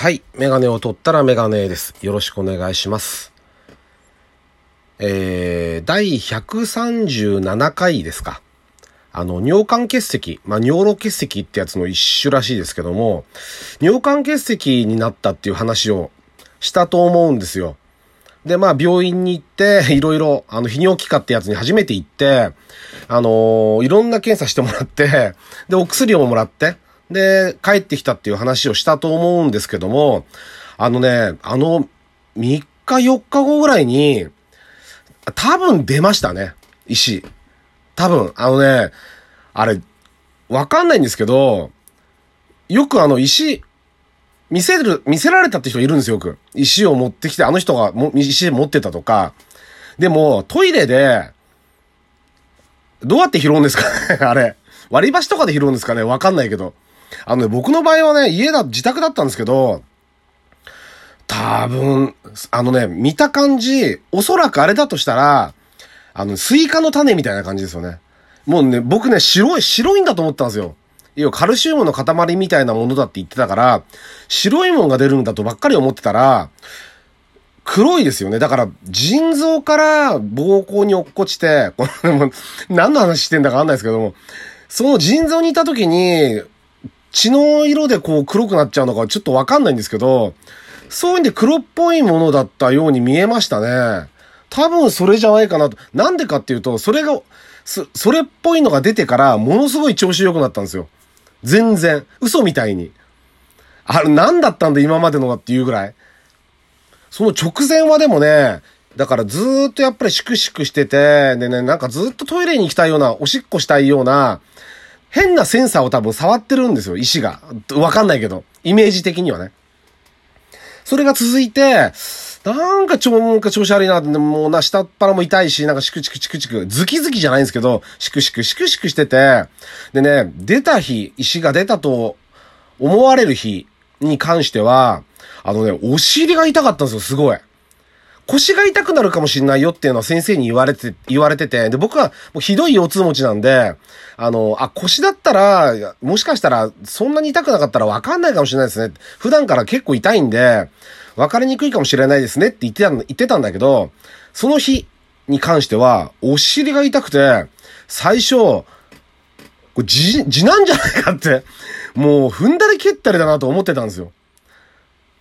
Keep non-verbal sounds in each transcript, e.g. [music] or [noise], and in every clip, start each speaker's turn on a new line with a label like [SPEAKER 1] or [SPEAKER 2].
[SPEAKER 1] はい。メガネを取ったらメガネです。よろしくお願いします。えー、第137回ですか。あの、尿管結石、まあ、尿路結石ってやつの一種らしいですけども、尿管結石になったっていう話をしたと思うんですよ。で、まあ、病院に行って、いろいろ、あの、泌尿器科ってやつに初めて行って、あのーいろんな検査してもらって、で、お薬をもらって、で、帰ってきたっていう話をしたと思うんですけども、あのね、あの、3日4日後ぐらいに、多分出ましたね、石。多分、あのね、あれ、わかんないんですけど、よくあの石、見せる、見せられたって人いるんですよ、よく。石を持ってきて、あの人がも石持ってたとか。でも、トイレで、どうやって拾うんですかねあれ。割り箸とかで拾うんですかねわかんないけど。あのね、僕の場合はね、家だ、自宅だったんですけど、多分、あのね、見た感じ、おそらくあれだとしたら、あの、スイカの種みたいな感じですよね。もうね、僕ね、白い、白いんだと思ったんですよ。要はカルシウムの塊みたいなものだって言ってたから、白いもんが出るんだとばっかり思ってたら、黒いですよね。だから、腎臓から膀胱に落っこちて、これも何の話してんだかわかんないですけども、その腎臓にいた時に、血の色でこう黒くなっちゃうのかちょっとわかんないんですけど、そういうんで黒っぽいものだったように見えましたね。多分それじゃないかなと。なんでかっていうと、それが、そ、それっぽいのが出てから、ものすごい調子良くなったんですよ。全然。嘘みたいに。あれ、何だったんだ今までのがっていうぐらい。その直前はでもね、だからずーっとやっぱりシクシクしてて、でね、なんかずっとトイレに行きたいような、おしっこしたいような、変なセンサーを多分触ってるんですよ、石が。わかんないけど。イメージ的にはね。それが続いて、なんかちょ、なんか調子悪いなって、もうな、下っ腹も痛いし、なんかシクチクチクチク、ズキズキじゃないんですけど、シクシクシクシクしてて、でね、出た日、石が出たと思われる日に関しては、あのね、お尻が痛かったんですよ、すごい。腰が痛くなるかもしれないよっていうのは先生に言われて、言われてて、で、僕はもうひどい腰痛持ちなんで、あの、あ、腰だったら、もしかしたら、そんなに痛くなかったらわかんないかもしれないですね。普段から結構痛いんで、わかりにくいかもしれないですねって言ってたん言ってたんだけど、その日に関しては、お尻が痛くて、最初、これ、じ、字なんじゃないかって、もう踏んだり蹴ったりだなと思ってたんですよ。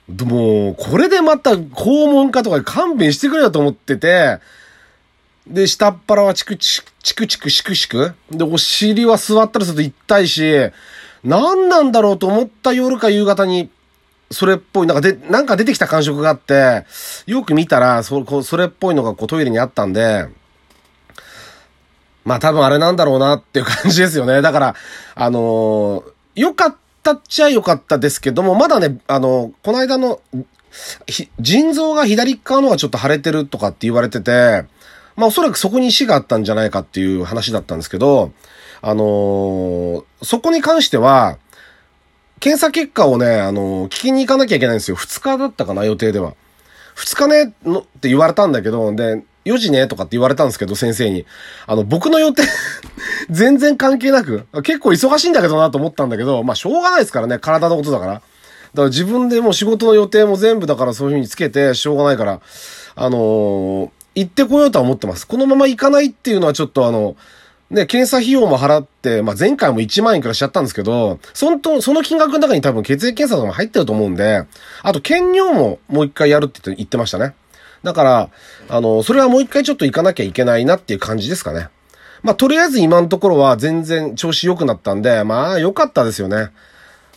[SPEAKER 1] でもう、これでまた肛門かとか勘弁してくれよと思ってて、で、下っ腹はチクチク、チクチク、シクシク。で、お尻は座ったりすると痛いし、何なんだろうと思った夜か夕方に、それっぽい、なんかで、なんか出てきた感触があって、よく見たら、そ、こそれっぽいのがこうトイレにあったんで、まあ多分あれなんだろうなっていう感じですよね。だから、あのー良かったっちゃ良かったですけども、まだね、あのこの間の、腎臓が左側のがちょっと腫れてるとかって言われてて、まあおそらくそこに石があったんじゃないかっていう話だったんですけど、あのーそこに関しては、検査結果をね、あのー聞きに行かなきゃいけないんですよ。2日だったかな、予定では。2日ね、のって言われたんだけど、で、4時ね、とかって言われたんですけど、先生に。あの、僕の予定、[laughs] 全然関係なく、結構忙しいんだけどなと思ったんだけど、まあ、しょうがないですからね、体のことだから。だから自分でもう仕事の予定も全部だからそういう風につけて、しょうがないから、あのー行ってこようとは思ってます。このまま行かないっていうのはちょっとあの、ね、検査費用も払って、まあ、前回も1万円くらいしちゃったんですけど、その、その金額の中に多分血液検査とかも入ってると思うんで、あと、検尿ももう一回やるって言ってましたね。だから、あの、それはもう一回ちょっと行かなきゃいけないなっていう感じですかね。まあ、とりあえず今のところは全然調子良くなったんで、まあ、良かったですよね。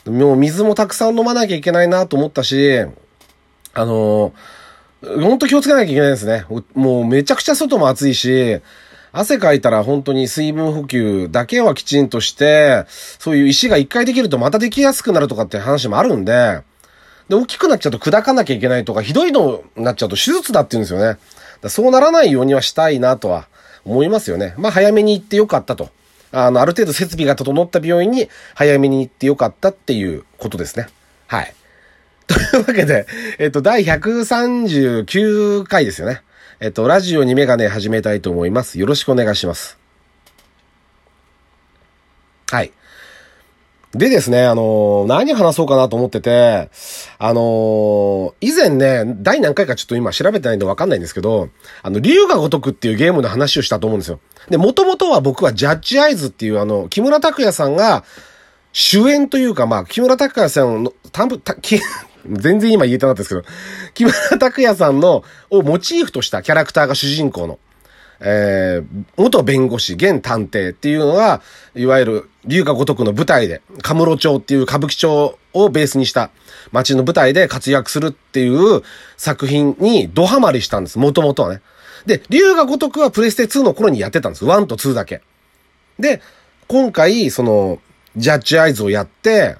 [SPEAKER 1] もう水もたくさん飲まなきゃいけないなと思ったし、あのほんと気をつけなきゃいけないですね。もうめちゃくちゃ外も暑いし、汗かいたら本当に水分補給だけはきちんとして、そういう石が一回できるとまたできやすくなるとかって話もあるんで、で、大きくなっちゃうと砕かなきゃいけないとか、ひどいのになっちゃうと手術だって言うんですよね。だそうならないようにはしたいなとは思いますよね。まあ早めに行ってよかったと。あの、ある程度設備が整った病院に早めに行ってよかったっていうことですね。はい。[laughs] というわけで、えっと、第139回ですよね。えっと、ラジオにメガネ始めたいと思います。よろしくお願いします。はい。でですね、あのー、何話そうかなと思ってて、あのー、以前ね、第何回かちょっと今調べてないんでわかんないんですけど、あの、竜が如くっていうゲームの話をしたと思うんですよ。で、元々は僕はジャッジアイズっていうあの、木村拓哉さんが主演というか、まあ、木村拓哉さんの、たぶ、た、き、[laughs] 全然今言えたなったですけど、木村拓哉さんの、をモチーフとしたキャラクターが主人公の、えー、元弁護士、現探偵っていうのが、いわゆる、龍が如くの舞台で、カムロ町っていう歌舞伎町をベースにした街の舞台で活躍するっていう作品にドハマりしたんです。もともとはね。で、龍が如くはプレステ2の頃にやってたんです。1と2だけ。で、今回、その、ジャッジアイズをやって、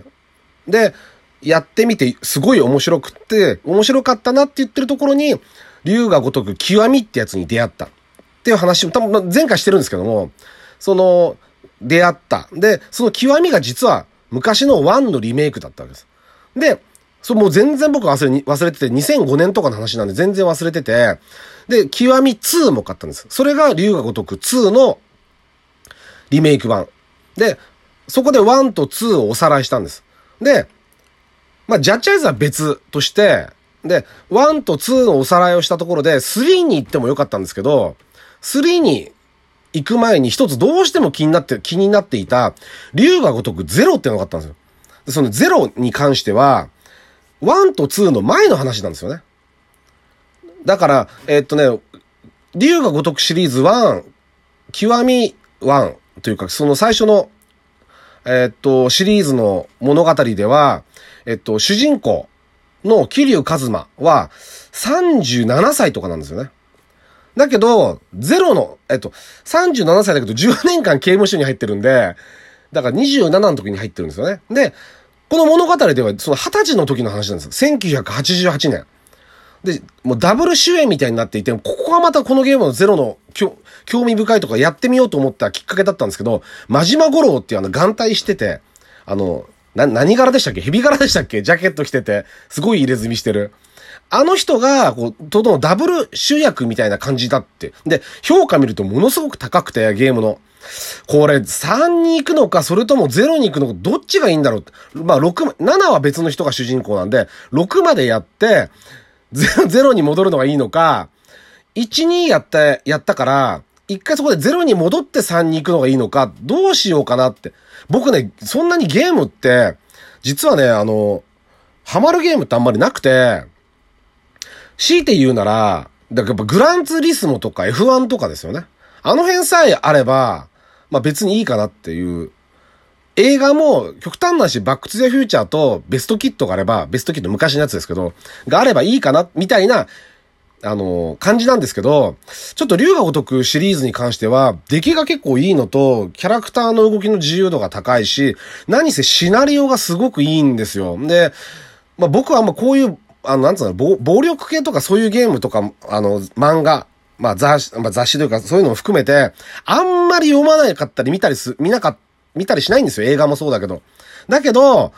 [SPEAKER 1] で、やってみて、すごい面白くって、面白かったなって言ってるところに、龍が如く極みってやつに出会った。っていう話も、多分前回してるんですけども、その、出会った。で、その極みが実は昔の1のリメイクだったわけです。で、それもう全然僕忘れ、忘れてて、2005年とかの話なんで全然忘れてて、で、極み2も買ったんです。それが龍が如く2のリメイク版。で、そこで1と2をおさらいしたんです。で、まあ、ジャッジアイズは別として、で、1と2のおさらいをしたところで、3に行ってもよかったんですけど、3に行く前に一つどうしても気になって、気になっていた、竜が如くゼロってのがあったんですよ。そのゼロに関しては、1と2の前の話なんですよね。だから、えっとね、竜が如くシリーズ1、極み1というか、その最初の、えっと、シリーズの物語では、えっと、主人公の桐生一馬は37歳とかなんですよね。だけど、ゼロの、えっと、37歳だけど10年間刑務所に入ってるんで、だから27の時に入ってるんですよね。で、この物語ではその20歳の時の話なんですよ。1988年。で、もうダブル主演みたいになっていて、ここがまたこのゲームのゼロの興味深いとかやってみようと思ったきっかけだったんですけど、真島五郎っていうあの眼帯してて、あの、な、何柄でしたっけ？蛇柄でしたっけ？ジャケット着てて、すごい入れ墨してる。あの人が、こう、とどのダブル主役みたいな感じだって。で、評価見るとものすごく高くて、ゲームの。これ、3に行くのか、それとも0に行くのか、どっちがいいんだろうまあ、6、7は別の人が主人公なんで、6までやって、0に戻るのがいいのか、1、2やった、やったから、一回そこで0に戻って3に行くのがいいのか、どうしようかなって。僕ね、そんなにゲームって、実はね、あの、ハマるゲームってあんまりなくて、強いて言うなら、だからグランツリスモとか F1 とかですよね。あの辺さえあれば、まあ別にいいかなっていう。映画も極端なし、バックトゥザフューチャーとベストキットがあれば、ベストキット昔のやつですけど、があればいいかな、みたいな、あの、感じなんですけど、ちょっと竜が如くシリーズに関しては、出来が結構いいのと、キャラクターの動きの自由度が高いし、何せシナリオがすごくいいんですよ。で、まあ僕はあんまこういうあの、なんつうの、暴暴力系とかそういうゲームとか、あの、漫画、まあ雑誌、まあ雑誌というかそういうのも含めて、あんまり読まなかったり見たりす、見なか、見たりしないんですよ。映画もそうだけど。だけど、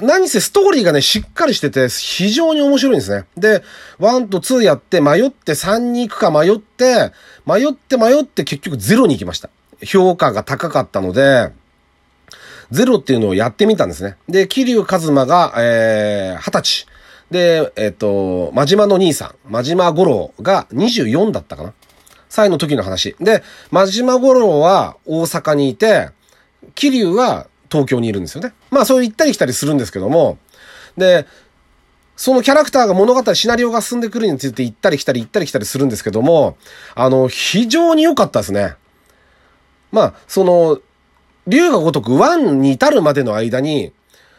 [SPEAKER 1] 何せストーリーがね、しっかりしてて、非常に面白いんですね。で、1と2やって迷って3に行くか迷って、迷って迷って結局0に行きました。評価が高かったので、ゼロっていうのをやってみたんですね。で、桐生一馬が、えー、20歳。で、えっ、と、真島の兄さん、真島五郎が24だったかな歳の時の話。で、真島五郎は大阪にいて、桐生は東京にいるんですよね。まあそう行ったり来たりするんですけども、で、そのキャラクターが物語、シナリオが進んでくるについて行ったり来たり行ったり来たりするんですけども、あの、非常に良かったですね。まあ、その、竜が如く1に至るまでの間に、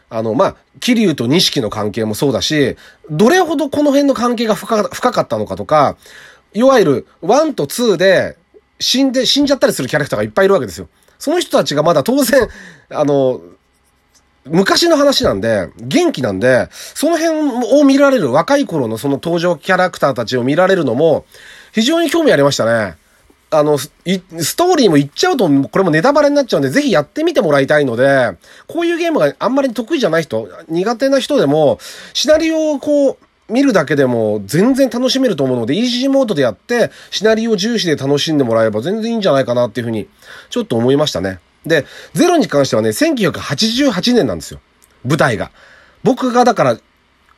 [SPEAKER 1] あの、まあ、桐生と錦の関係もそうだし、どれほどこの辺の関係が深かったのかとか、いわゆる1と2で死んで、死んじゃったりするキャラクターがいっぱいいるわけですよ。その人たちがまだ当然、あの、昔の話なんで、元気なんで、その辺を見られる若い頃のその登場キャラクターたちを見られるのも、非常に興味ありましたね。あの、ストーリーも言っちゃうと、これもネタバレになっちゃうんで、ぜひやってみてもらいたいので、こういうゲームがあんまり得意じゃない人、苦手な人でも、シナリオをこう、見るだけでも全然楽しめると思うので、イージーモードでやって、シナリオ重視で楽しんでもらえば全然いいんじゃないかなっていうふうに、ちょっと思いましたね。で、ゼロに関してはね、1988年なんですよ。舞台が。僕がだから、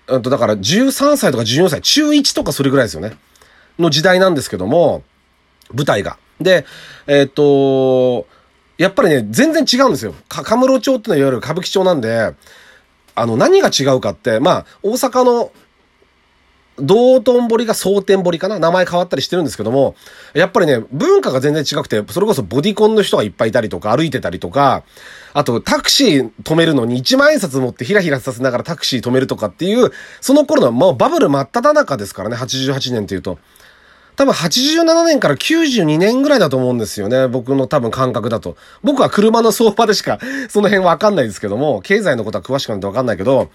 [SPEAKER 1] うんと、だから13歳とか14歳、中1とかそれぐらいですよね。の時代なんですけども、舞台が。で、えっ、と、やっぱりね、全然違うんですよ。か、カムロ町ってのはいわゆる歌舞伎町なんで、あの、何が違うかって、まあ、大阪の道頓堀が蒼天堀かな？名前変わったりしてるんですけども、やっぱりね、文化が全然違くて、それこそボディコンの人がいっぱいいたりとか、歩いてたりとか、あとタクシー止めるのに1万円札持ってヒラヒラさせながらタクシー止めるとかっていう、その頃のもうバブル真っ只中ですからね、88年っていうと。多分87年から92年ぐらいだと思うんですよね。僕の多分感覚だと。僕は車の相場でしか [laughs] その辺わかんないですけども、経済のことは詳しくないとわかんないけど、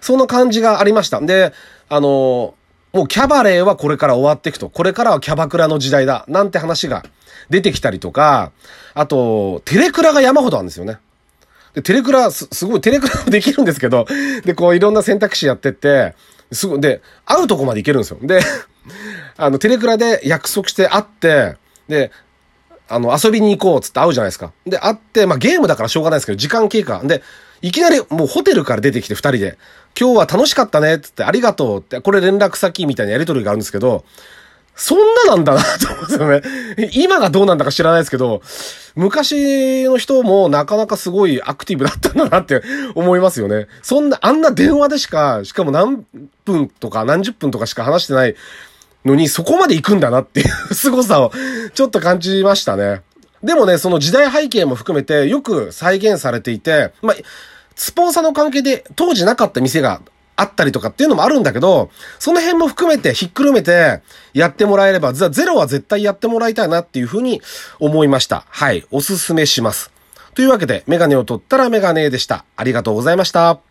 [SPEAKER 1] その感じがありました。で、あの、もうキャバレーはこれから終わっていくと。これからはキャバクラの時代だ。なんて話が出てきたりとか、あと、テレクラが山ほどあるんですよね。で、テレクラ、す、すごい、テレクラもできるんですけど、で、こういろんな選択肢やってって、すごい、で、会うとこまで行けるんですよ。で、あの、テレクラで約束して会って、で、あの、遊びに行こうっつって会うじゃないですか。で、会って、まあ、ゲームだからしょうがないですけど、時間経過。で、いきなりもうホテルから出てきて二人で、今日は楽しかったねっつってありがとうって、これ連絡先みたいなやりとりがあるんですけど、そんななんだなと思うんですよね。[laughs] 今がどうなんだか知らないですけど、昔の人もなかなかすごいアクティブだったんだなって思いますよね。そんな、あんな電話でしか、しかも何分とか何十分とかしか話してないのに、そこまで行くんだなっていう [laughs] 凄さをちょっと感じましたね。でもね、その時代背景も含めてよく再現されていて、まあ、スポンサーの関係で当時なかった店があったりとかっていうのもあるんだけど、その辺も含めてひっくるめてやってもらえれば、ゼロは絶対やってもらいたいなっていうふうに思いました。はい。おすすめします。というわけで、メガネを取ったらメガネでした。ありがとうございました。